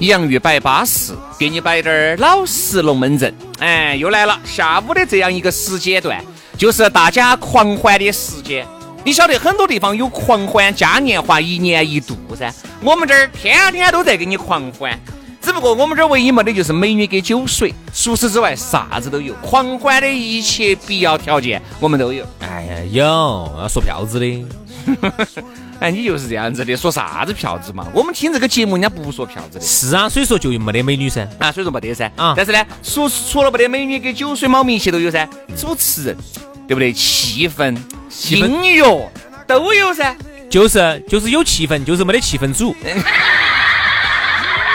洋芋摆巴适，给你摆点儿老实龙门阵。哎，又来了，下午的这样一个时间段，就是大家狂欢的时间。你晓得很多地方有狂欢嘉年华，一年一度噻。我们这儿天天都在给你狂欢，只不过我们这儿唯一没的就是美女给酒水，除此之外啥子都有。狂欢的一切必要条件我们都有。哎呀，有要说票子的。哎，你就是这样子的，说啥子票子嘛？我们听这个节目，人家不说票子的。是啊，所以说就没得美女噻。啊，所以说没得噻。啊，但是呢，说除了没得美女，跟酒水、猫咪一切都有噻。主持人，对不对？气氛、音乐都有噻。就是就是有气氛，就是没得气氛组。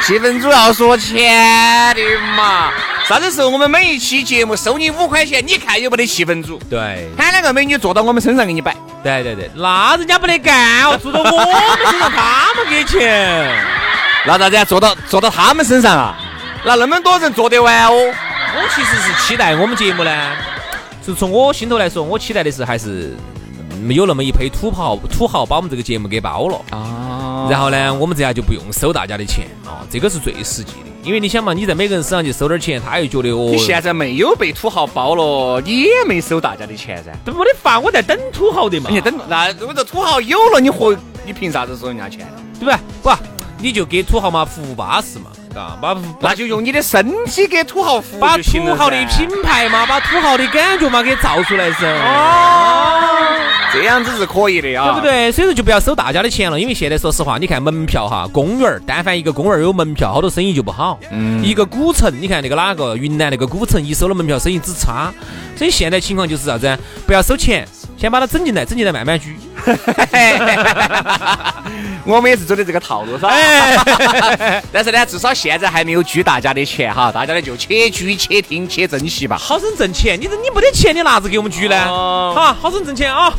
气氛组要说钱的嘛。啥子时候我们每一期节目收你五块钱，你看有没得气氛组？对，喊两个美女坐到我们身上给你摆。对对对，那人家不得干哦，做到我们身上，他们给钱。那咋子？做到做到他们身上啊？那那么多人做得完哦？我其实是期待我们节目呢，是从我心头来说，我期待的是还是有那么一批土豪土豪把我们这个节目给包了啊。然后呢，我们这样就不用收大家的钱啊，这个是最实际的。因为你想嘛，你在每个人身上去收点钱，他又觉得哦。你现在没有被土豪包了，你也没收大家的钱噻。都没得法，我在等土豪的嘛。你等那如果这土豪有了，你和你凭啥子收人家钱？对不对？不，你就给土豪嘛服务巴适嘛，嘎，把那就用你的身体给土豪服务把土豪的品牌嘛，把土豪的感觉嘛给造出来噻。哦。这样子是可以的啊，对不对？所以说就不要收大家的钱了，因为现在说实话，你看门票哈，公园儿，但凡一个公园儿有门票，好多生意就不好。嗯。一个古城，你看那个哪个云南那个古城，一收了门票，生意只差。所以现在情况就是啥子？不要收钱，先把它整进来，整进来慢慢举。我们也是走的这个套路，是吧？但是呢，至少现在还没有举大家的钱哈，大家呢就且举且听且珍惜吧。好生挣钱，你这你没得钱，你哪子给我们举呢？好，好生挣钱啊！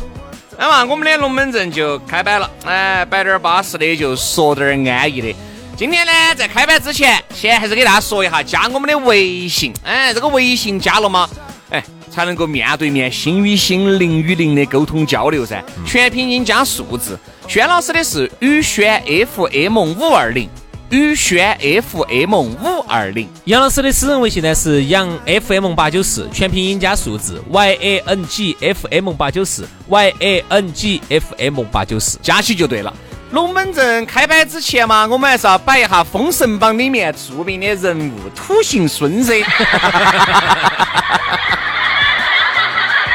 那么我们的龙门阵就开摆了，哎，摆点巴适的，就说点安逸的。今天呢，在开摆之前，先还是给大家说一下，加我们的微信。哎，这个微信加了吗？哎，才能够面对面、心与心、灵与灵的沟通交流噻。全拼音加数字。轩老师的是宇轩 FM 五二零。宇轩 FM 五二零，杨老师的私人微信呢是杨 FM 八九四，全拼音加数字 Y A N G F M 八九四 Y A N G F M 八九四，加起就对了。龙门阵开摆之前嘛，我们还是要摆一下《封神榜》里面著名的人物土行孙噻。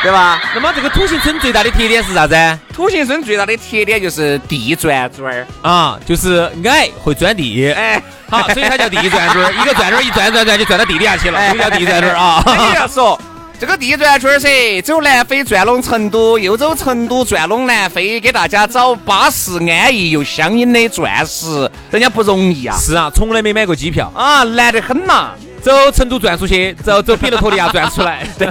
对吧？那么这个土行孙最大的特点是啥子？土行孙最大的特点就是地转转儿啊，就是矮会钻地。哎，好，所以它叫地转转儿。一个转转儿一转转转就转到地底下去了，所以叫地转转儿啊。你要说这个地转圈儿噻，走南非转拢成都，又走成都转拢南非，给大家找巴适安逸又香烟的钻石，人家不容易啊。是啊，从来没买过机票啊，难得很呐。走成都转出去，走走彼得托利亚转出来。对，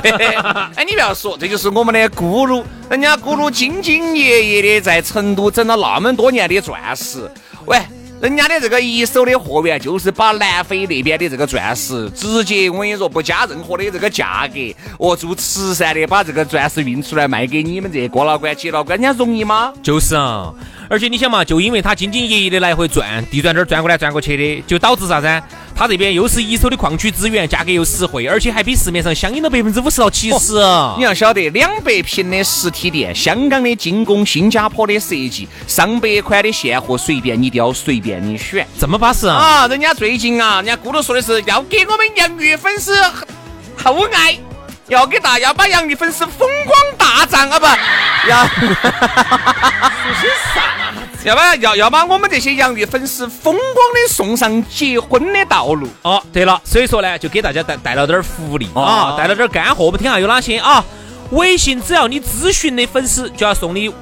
哎，你不要说，这就是我们的咕噜，人家咕噜兢兢业业的在成都整了那么多年的钻石。喂，人家的这个一手的货源就是把南非那边的这个钻石直接，我跟你说不加任何的这个价格，哦，做慈善的把这个钻石运出来卖给你们这些哥老倌、姐老倌，人家容易吗？就是啊，而且你想嘛，就因为他兢兢业业的来回转，地转这儿转过来转过去的，就导致啥子？它这边又是一手的矿区资源，价格又实惠，而且还比市面上相应的百分之五十到七十。你要晓得，两百平的实体店，香港的精工，新加坡的设计，上百款的现货，随便你挑，随便你选，这么巴适啊！啊，人家最近啊，人家咕噜说的是要给我们洋芋粉丝厚爱。要给大家把洋芋粉丝风光大涨啊不？要说些啥？要把要要把我们这些洋芋粉丝风光的送上结婚的道路。哦，对了，所以说呢，就给大家带带了点福利啊，带了点干货。我们听下有哪些啊？微信只要你咨询的粉丝，就要送你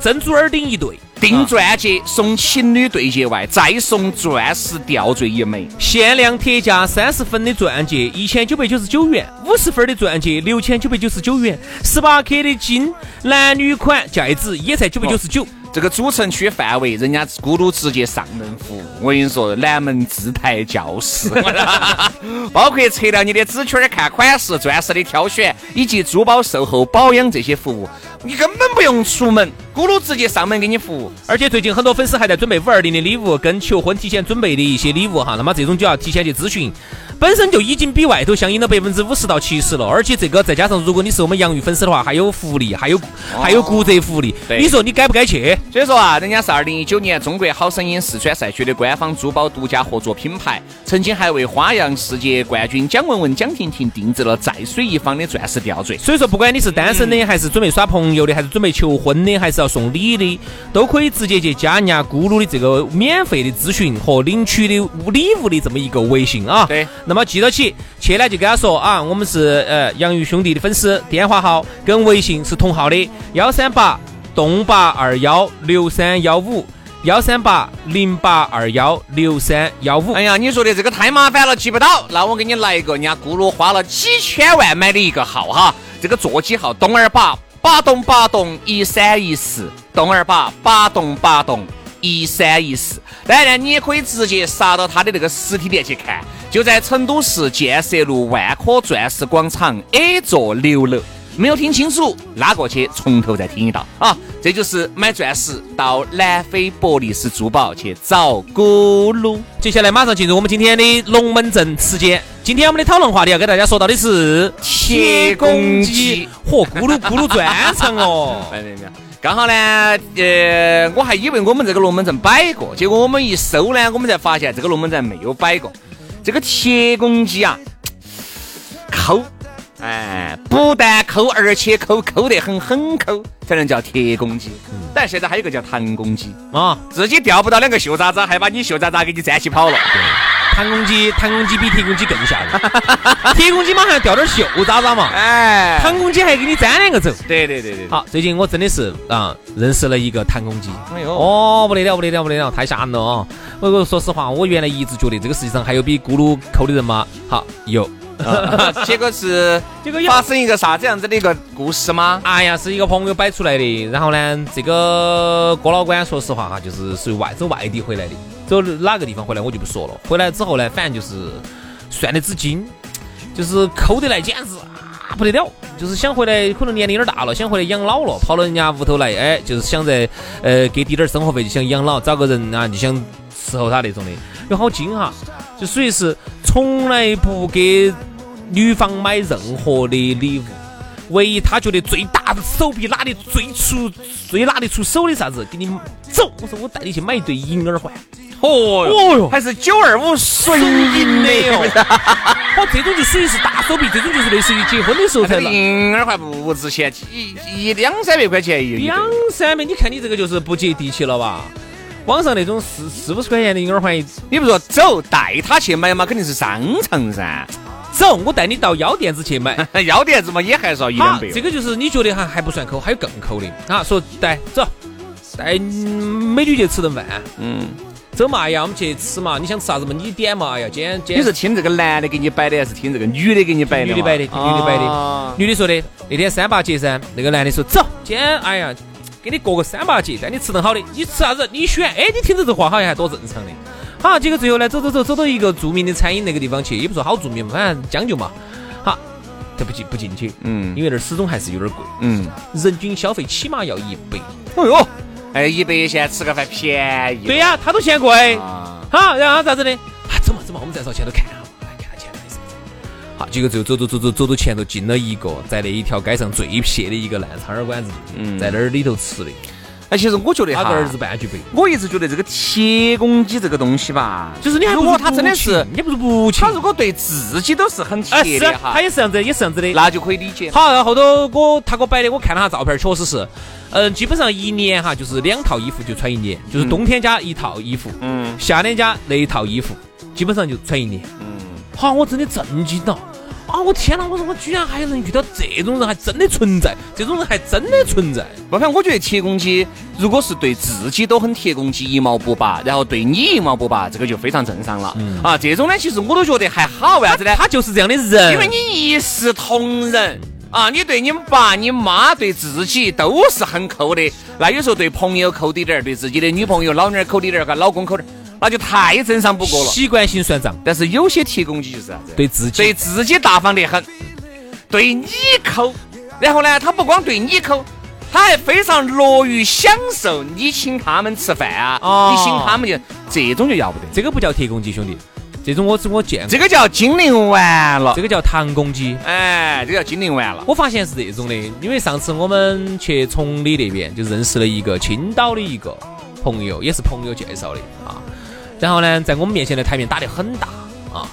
珍珠耳钉一对。订钻戒送情侣对戒外，再送钻石吊坠一枚，限量特价三十分的钻戒一千九百九十九元，五十分的钻戒六千九百九十九元，十八克的金男女款戒指也才九百九十九。这个主城区范围，人家咕噜直接上门服务。我跟你说，南门自带教室，包括测量你的纸圈、看款式、钻石的挑选，以及珠宝售后保养这些服务，你根本不用出门，咕噜直接上门给你服务。而且最近很多粉丝还在准备五二零的礼物，跟求婚提前准备的一些礼物哈，那么这种就要提前去咨询。本身就已经比外头相应了百分之五十到七十了，而且这个再加上如果你是我们洋芋粉丝的话，还有福利，还有还有骨折福利。你说你该不该去？所以说啊，人家是二零一九年中国好声音四川赛区的官方珠宝独家合作品牌，曾经还为花样世界冠军蒋雯雯、蒋婷婷定制了在水一方的钻石吊坠。所以说，不管你是单身的，还是准备耍朋友的，还是准备求婚的，还是要送礼的，都可以直接去加人家咕噜的这个免费的咨询和领取的礼物的这么一个微信啊。对。那么记到起。去呢就跟他说啊，我们是呃洋芋兄弟的粉丝，电话号跟微信是同号的，幺三八栋八二幺六三幺五，幺三八零八二幺六三幺五。哎呀，你说的这个太麻烦了，记不到，那我给你来一个，人家咕噜花了几千万买的一个号哈，这个座机号东二八八栋八栋一三一四，栋二八八栋八栋一三一四。当然，你也可以直接杀到他的那个实体店去看。就在成都市建设路万科钻石广场 A 座六楼，没有听清楚，拉过去从头再听一道啊！这就是买钻石到南非博利斯珠宝去找咕噜。接下来马上进入我们今天的龙门阵时间。今天我们的讨论话题要给大家说到的是铁公鸡，嚯，咕噜 咕噜专场哦！没有没有，刚好呢，呃，我还以为我们这个龙门阵摆过，结果我们一搜呢，我们才发现这个龙门阵没有摆过。这个铁公鸡啊，抠，哎，不但抠，而且抠抠得很，很抠，才能叫铁公鸡。但现在还有个叫弹公鸡啊，自己钓不到两个秀渣渣，还把你秀渣渣给你粘起跑了。弹公鸡，弹公鸡比铁公鸡更吓人。铁公鸡马上要钓点秀渣渣嘛，哎，弹公鸡还给你粘两个走。对对对对。好，最近我真的是啊，认识了一个弹公鸡。哎呦，哦，不得了，不得了，不得了，太吓人了啊！我说实话，我原来一直觉得这个世界上还有比咕噜抠的人吗？好，有，结果是结果发生一个啥子样子的一个故事吗？哎呀，是一个朋友摆出来的。然后呢，这个郭老倌说实话哈，就是属于外走外地回来的，走哪个地方回来我就不说了。回来之后呢，反正就是算的纸巾，就是抠得来简直啊不得了，就是想回来，可能年龄有点大了，想回来养老了，跑到人家屋头来，哎，就是想在呃给滴点生活费，就想养老，找个人啊，就想。伺候他那种的，有好精哈，就属于是从来不给女方买任何的礼物，唯一他觉得最大的手臂拿得最出、最拿得出手的啥子，给你走。我说我带你去买一对银耳环，哦哟，还是九二五纯银的哟。哦，这种就属于是大手臂，这种就是类似于结婚的时候才拿。银耳环不值钱，一一两三百块钱一两三百，你看你这个就是不接地气了吧？网上那种四四五十块钱的婴儿环，你不说走带他去买嘛，肯定是商场噻。走，我带你到药店子去买。药店子嘛，也还是要一两百。这个就是你觉得哈还不算抠，还有更抠的啊。说带走，带美女去吃顿饭。嗯。走嘛，哎呀，我们去吃嘛。你想吃啥子嘛？你点嘛。哎呀，今天今天你是听这个男的给你摆的，还是听这个女的给你摆的？女的摆的，女的摆的。女的说的，那天三八节噻，那个男的说走，今天哎呀。给你过个三八节，带你吃顿好的，你吃啥子？你选。哎，你听着这话好像还多正常的。好，结果最后呢，走走走，走到一个著名的餐饮那个地方去，也不说好著名，反正将就嘛。好，他不进不进去。嗯，因为那儿始终还是有点贵。嗯，人均消费起码要一百。哎呦，哎，一百现在吃个饭便宜。对呀，他都嫌贵。好，然后咋子呢？啊，走嘛走嘛？我们再朝前头看好，结果就走走走走走到前头，进了一个在那一条街上最撇的一个烂苍耳馆子，在那儿里头吃的。哎，其实我觉得哈，他个儿子半句白。我一直觉得这个铁公鸡这个东西吧，就是你如果他真的是，你不是不亲，他如果对自己都是很铁的哈，他也是这样子，也是这样子的，那就可以理解。好，然后头我他给我摆的，我看了下照片，确实是，嗯，基本上一年哈，就是两套衣服就穿一年，就是冬天加一套衣服，嗯，夏天加那一套衣服，基本上就穿一年，嗯，好，我真的震惊了。啊！我天哪！我说我居然还能遇到这种人，还真的存在，这种人还真的存在。不，反正我觉得铁公鸡，如果是对自己都很铁公鸡，一毛不拔，然后对你一毛不拔，这个就非常正常了。啊，这种呢，其实我都觉得还好，为啥子呢？他就是这样的人，因为你一视同仁啊，你对你爸、你妈、对自己都是很抠的。那有时候对朋友抠滴点儿，对自己的女朋友、老娘抠滴点儿，和老公抠点儿。那就太正常不过了，习惯性算账。但是有些铁公鸡就是啥子？对自己对自己大方得很，对你抠，然后呢，他不光对你抠，他还非常乐于享受你请他们吃饭啊，你请他们就这种就要不得。这个不叫铁公鸡，兄弟，这种我我见过。这个叫精灵完了，这个叫糖公鸡。哎，这个叫精灵完了。我发现是这种的，因为上次我们去崇礼那边就认识了一个青岛的一个朋友，也是朋友介绍的啊。然后呢，在我们面前的台面打得很大啊！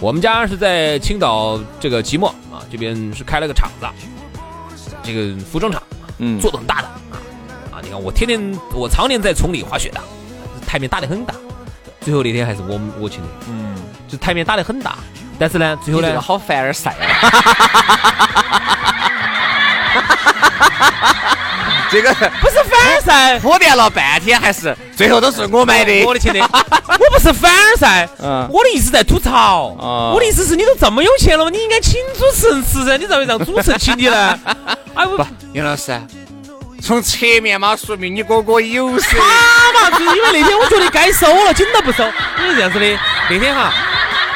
我们家是在青岛这个即墨啊，这边是开了个厂子，这个服装厂，嗯，做的很大的啊啊！你看我天天我常年在崇礼滑雪的，台面打得很大。最后那天还是我我请的，嗯，就台面打得很大，但是呢，最后呢，好凡尔赛啊！这个不是凡尔赛，铺垫了半天还是最后都是我买的，我的钱的，我不是凡尔赛，嗯，我的意思在吐槽，我的意思是你都这么有钱了，你应该请主持人吃噻，你咋会让主持人请你呢？哎，不，杨老师，从侧面嘛，说明你哥哥有他。嘛，就因为那天我觉得该收了，紧到不收，因为这样子的。那天哈，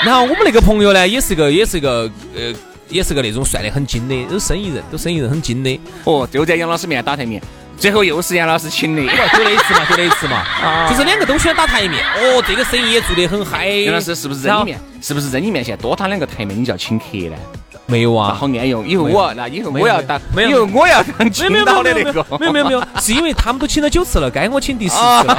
然后我们那个朋友呢，也是个，也是个，呃。也是个那种算得很精的，都生意人，都生意人很精的。哦，就在杨老师面前打台面，最后又是杨老师请的，就那一次嘛，就那一次嘛，就是两个都喜欢打台面。哦，这个生意也做得很嗨。杨老师是不是人里面？是不是人里面现在多打两个台面，你就要请客呢？没有啊，好安用。以后我那以后我要当，以后我要当青岛的那个。没有没有没有，是因为他们都请了九次了，该我请第十次了。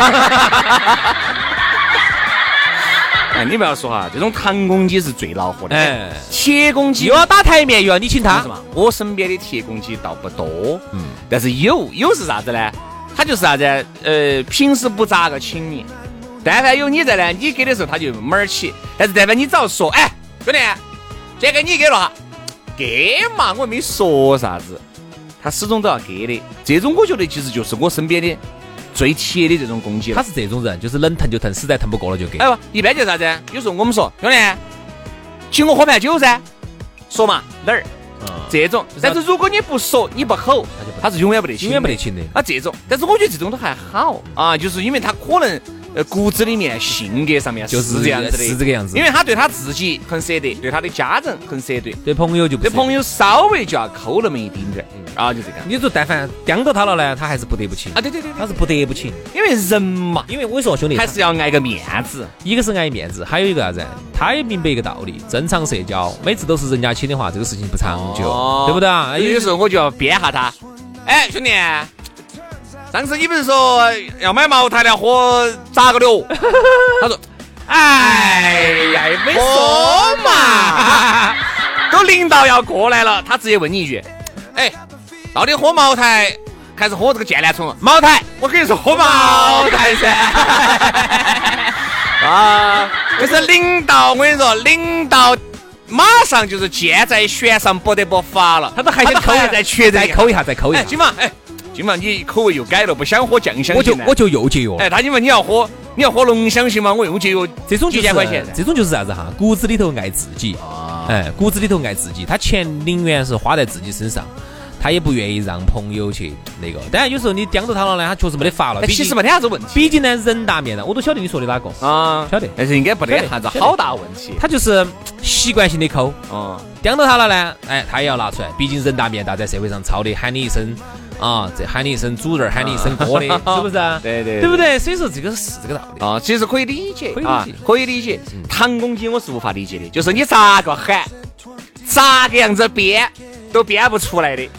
哎，你不要说哈，这种糖公鸡是最恼火的。哎，铁公鸡又要打台面，又要你请他。我身边的铁公鸡倒不多，嗯，但是有有是啥子呢？他就是啥子？呃，平时不咋个请你，但凡有你在呢，你给的时候他就门儿起。但是但凡你只要说，哎，兄弟，这个你给了哈，给嘛，我没说啥子，他始终都要给的。这种我觉得其实就是我身边的。最铁的这种攻击，他是这种人，就是能疼就疼，实在疼不过了就给。哎不，一般就是啥子？有时候我们说兄弟，请我喝盘酒噻，说嘛哪儿？这种。但是如果你不说，你不吼，他是永远不得请，永远不得请的。啊，这种。但是我觉得这种都还好啊，就是因为他可能。呃，骨子里面、性格上面就是这样子的，是这个样子。因为他对他自己很舍得，对他的家人很舍得，对朋友就不对朋友稍微就要抠那么一丁点儿啊，就这个。你说但凡盯到他了呢，他还是不得不请啊。对对对，他是不得不请，因为人嘛，因为我跟你说兄弟还是要挨个面子，一个是挨面子，还有一个啥子？他也明白一个道理，正常社交每次都是人家请的话，这个事情不长久，对不对啊？有时候我就要编下他，哎，兄弟。上次你不是说要买茅台的喝咋个的哦？他说：“哎呀，没说嘛，都领导要过来了。”他直接问你一句：“哎，到底喝茅台还是喝这个剑兰虫？”茅台，我跟你说喝茅台噻。啊，就是领导，我跟你说，领导马上就是箭在弦上，不得不发了。他都还想扣一下，再确认，再扣一下，再扣一下。金嘛，哎。今晚你口味又改了，不想喝酱香型我就我就又节约。哎，他因为你要喝，你要喝浓香型嘛，我又节约这种几千块钱。这种就是啥子哈？骨子里头爱自己，哎，骨子里头爱自己，他钱宁愿是花在自己身上，他也不愿意让朋友去那个。当然有时候你盯着他了呢，他确实没得法了。其实没得啥子问题。毕竟呢，人大面大，我都晓得你说的哪个啊？晓得。但是应该不得啥子好大问题。他就是习惯性的抠。哦。盯到他了呢，哎，他也要拿出来。毕竟人大面大，在社会上操的喊你一声。啊，这喊你一声主人，喊你一声哥的，是不是啊？对对对不对？所以说这个是这个道理。啊，其实可以理解，可以理解啊，可以理解。唐公鸡我是无法理解的，就是你咋个喊，咋个样子编都编不出来的。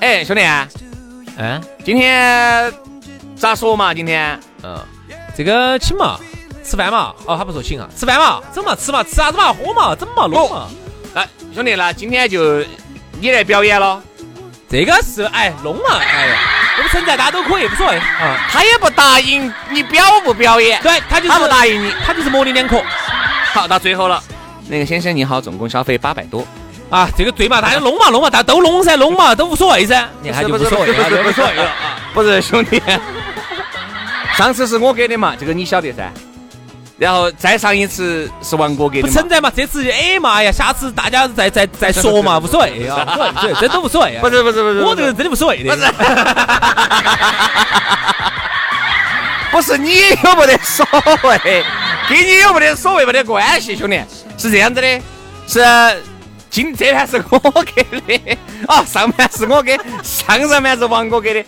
哎，兄弟，嗯今天咋说嘛？今天嗯，这个请嘛，吃饭嘛。哦，他不说请啊，吃饭嘛，走嘛，吃嘛，吃啥子嘛，喝嘛，整嘛，弄嘛。来，兄弟，那今天就你来表演了。这个是哎弄嘛，哎呀，我们存在，大家都可以，无所谓啊。他也不答应你表不表演，对他就是他不答应你。他就是模棱两可好，到最后了。那个先生你好，总共消费八百多。啊。这个对嘛，大家弄嘛弄嘛，大家都弄噻，弄嘛都无所谓噻。你看就无所谓了，就无所谓了啊。不是兄弟，上次是我给的嘛，这个你晓得噻。然后再上一次是王哥给的不存，在嘛，这次哎妈呀，下次大家再再再说嘛，无所谓啊，无所谓，无所谓，真都无所谓啊。不是不是不是，我这个人真的无所谓的。不是。你有没得所谓，跟你有没得所谓没得关系，兄弟，是这样子的，是今这盘是我给的，啊，上盘是我给，上上盘是王哥给的，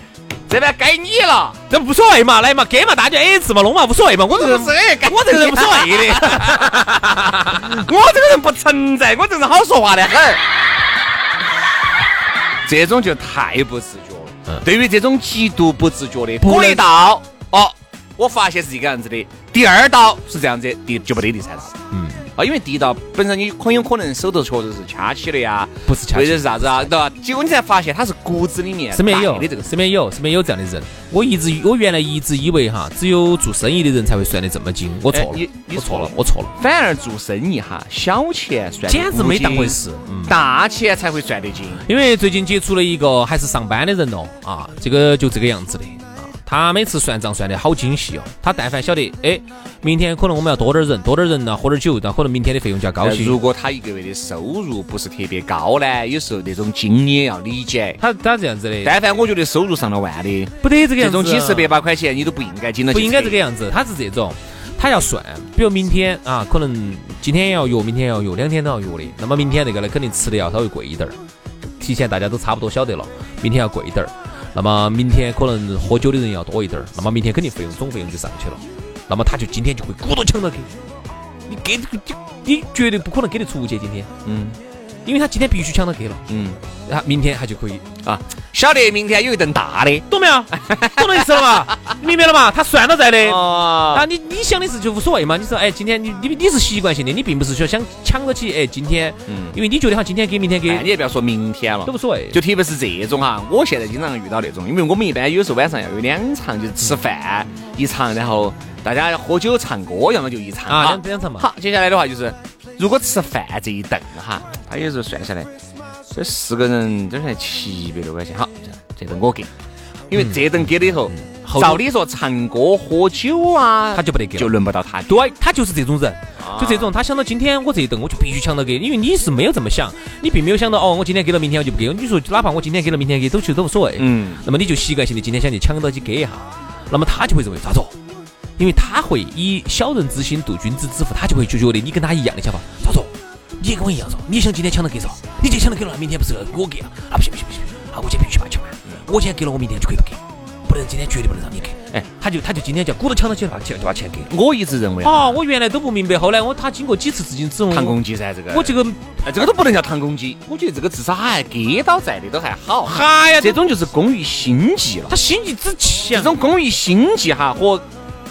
这边该你了。这无所谓嘛，来嘛，给嘛，大家 A 字嘛，弄嘛，无所谓嘛。我这个人不是我这个人无所谓的。我这个人不存在，我这个人好说话的很。这种就太不自觉了。对于这种极度不自觉的，鼓励到哦，我发现是这个样子的。第二道是这样子，第就不得第三道。嗯，啊，因为第一道本身你很有可能手头确实是掐起的呀，不是掐起或者是啥子啊，对吧？结果你才发现他是骨子里面身边有带的这个身边有身边有这样的人。我一直我原来一直以为哈，只有做生意的人才会算得这么精，我错了我错了，我错了，反而做生意哈，小钱算简直没当回事。嗯。大钱才会算得精。因为最近接触了一个还是上班的人哦，啊，这个就这个样子的啊，他每次算账算得好精细哦，他但凡晓得，哎，明天可能我们要多点人，多点人呢，喝点酒，那可能明天的费用就要高些。如果他一个月的收入不是特别高呢，有时候那种经你也要理解。他他这样子的，但凡我觉得收入上了万的，不得这个样子，这种几十百把块钱你都不应该进了不应该这个样子，他是这种，他要算，比如明天啊，可能今天也要约，明天也要约，两天都要约的。那么明天那个呢，肯定吃的要稍微贵一点儿，提前大家都差不多晓得了，明天要贵一点儿。那么明天可能喝酒的人要多一点儿，那么明天肯定费用总费用就上去了。那么他就今天就会鼓捣抢到去，你给你你绝对不可能给得出去今天，嗯因为他今天必须抢到给了，嗯然后明天他就可以啊，晓得明天有一顿大的。懂没有？懂的意思了嘛？明白了嘛？他算到在的。哦啊，你你想的是就无所谓嘛？你说，哎，今天你你你是习惯性的，你并不是说想抢到起，哎，今天，嗯因为你觉得哈，今天给，明天给，你给也不要说明天了都无，所谓。就特别是这种哈，我现在经常遇到那种，因为我们一般有时候晚上要有两场，就是吃饭一场，然后大家喝酒唱歌，要么就一场啊，两两场嘛。好，接下来的话就是，如果吃饭这一顿哈，他有时候算下来，这四个人都才七百多块钱。好，这这顿我给，因为这顿给了以后，照理说唱歌喝酒啊，他就不得给就轮不到他。对他就是这种人，就这种，他想到今天我这一顿我就必须抢到给，因为你是没有这么想，你并没有想到哦，我今天给了，明天我就不给。你说哪怕我今天给了，明天给，都其实都无所谓。嗯，那么你就习惯性的今天想去抢到去给一下，那么他就会认为咋子哦？因为他会以小人之心度君子之腹，他就会就觉得你跟他一样的想法，咋子哦？你也跟我一样说，你想今天抢到给嗦，你今天抢到给了，明天不是我给啊？啊不行不行不行，啊我今天必须把它抢完，我今天给了，我明天就可以不给，不能今天绝对不能让你给。哎，他就他就今天就鼓捣抢到起把钱就把钱给。我一直认为啊，我原来都不明白，后来我他经过几次资金之后，唐公鸡噻，这个我这个哎这个都不能叫唐公鸡，我觉得这个至少还给到在的都还好。嗨呀，这种就是工于心计了。他心计之强，这种工于心计哈和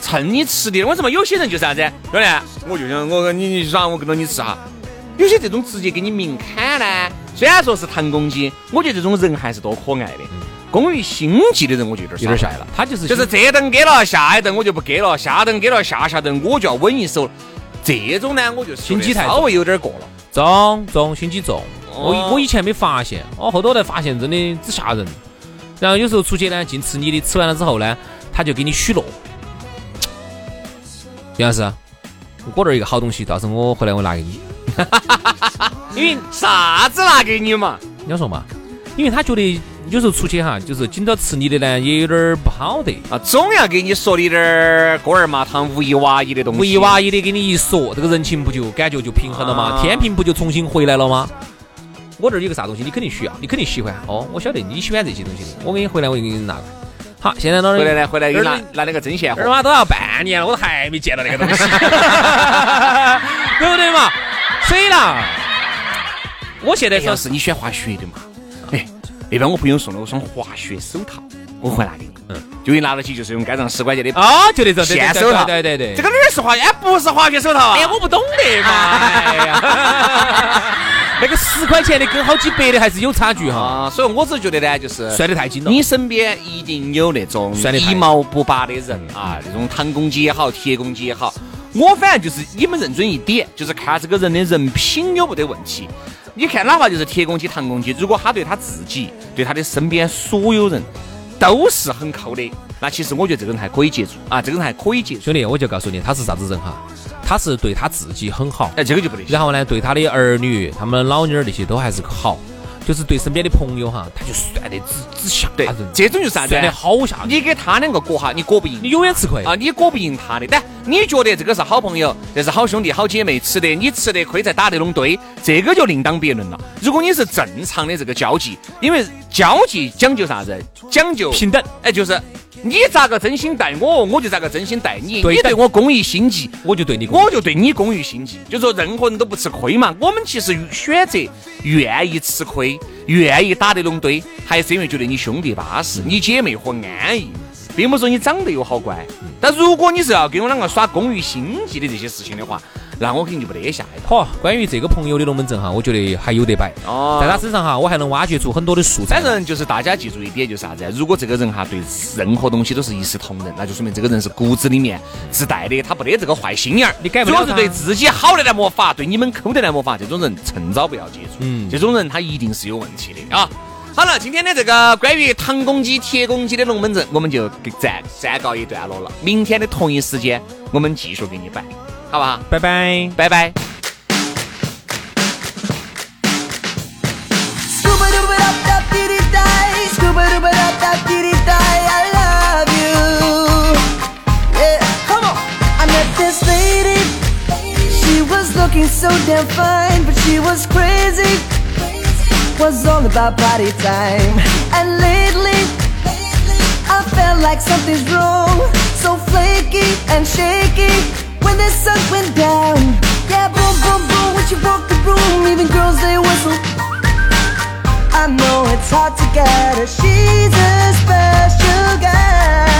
趁你吃的，为什么有些人就是啥子？兄弟，我就想我跟你你耍，我跟着你吃哈。有些这种直接给你明砍呢，虽然说是谈公鸡，我觉得这种人还是多可爱的。工于心计的人，我就有点有点吓了。他就是就是这顿给了，下一顿我就不给了，下顿给了，下下顿我就要稳一手。这种呢，我就心机太稍微有点过了。重重心机重。我我以前没发现，我后头才发现真的只吓人。然后有时候出去呢，净吃你的，吃完了之后呢，他就给你许诺。杨老师，我这儿一个好东西，到时候我回来我拿给你。因为啥子拿给你嘛？你要说嘛，因为他觉得有时候出去哈，就是紧到吃你的呢，也有点儿不好的。啊，总要给你说的点儿锅儿麻汤、无一瓦一的东西。无一瓦一的给你一说，这个人情不就感觉就平衡了吗？啊天平不就重新回来了吗？我这儿有个啥东西，你肯定需要，你肯定喜欢。哦，我晓得你喜欢这些东西的，我给你回来，我就给你拿。好，现在呢？回来呢？回来又拿拿那个针线，二妈都要半年了，我都还没见到那个东西，对不对嘛？所以呢，我现在要是你喜欢滑雪的嘛，哎，那边我朋友送了我双滑雪手套，我回来给你。嗯，就一拿到起就是用街上十块钱的啊，就那种线手套，对对对，这个哪是滑雪？不是滑雪手套啊！哎，我不懂得嘛。哎呀，那个十块钱的跟好几百的还是有差距哈。所以我只觉得呢，就是算得太精了。你身边一定有那种一毛不拔的人啊，那种唐公鸡也好，铁公鸡也好。我反正就是你们认准一点，就是看这个人的人品有没得问题。你看哪怕就是铁公鸡、唐公鸡，如果他对他自己、对他的身边所有人。都是很抠的，那其实我觉得这个人还可以接触啊，这个人还可以接触。兄弟，我就告诉你，他是啥子人哈？他是对他自己很好，哎，这个就不对。然后呢，对他的儿女、他们老妞儿那些都还是好。就是对身边的朋友哈，他就算得只只吓人，这种就是啥子？算得好吓人。你给他两个过哈，你过不赢，你永远吃亏啊！你过不赢他的。但你觉得这个是好朋友，这是好兄弟、好姐妹，吃的你吃的亏才打得拢堆，这个就另当别论了。如果你是正常的这个交际，因为交际讲究啥子？讲究平等。哎，就是。你咋个真心待我，我就咋个真心待你。你对我公益心计，我就对你，我就对你公益心计。就说任何人都不吃亏嘛。我们其实选择愿意吃亏，愿意打这种堆，还是因为觉得你兄弟巴适，你姐妹伙安逸。并不是说你长得有好乖，但如果你是要跟我两个耍工于心计的这些事情的话，那我肯定就不得下一好，关于这个朋友的龙门阵哈，我觉得还有得摆。哦，在他身上哈，我还能挖掘出很多的素材。反正就是大家记住一点，就是啥子？如果这个人哈对任何东西都是一视同仁，那就说明这个人是骨子里面自带的，他不得这个坏心眼儿。你改不了。主要是对自己好的来没法，对你们抠的来没法，这种人趁早不要接触。嗯，这种人他一定是有问题的啊。好了，今天的这个关于唐公鸡、铁公鸡的龙门阵，我们就暂暂告一段落了。明天的同一时间，我们继续给你摆，好不好？拜拜，拜拜。was all about party time. And lately, I felt like something's wrong. So flaky and shaky When the sun went down. Yeah, boom, boom, boom When she walked the room Even girls, they whistle. I know it's hard to get her. She's a special girl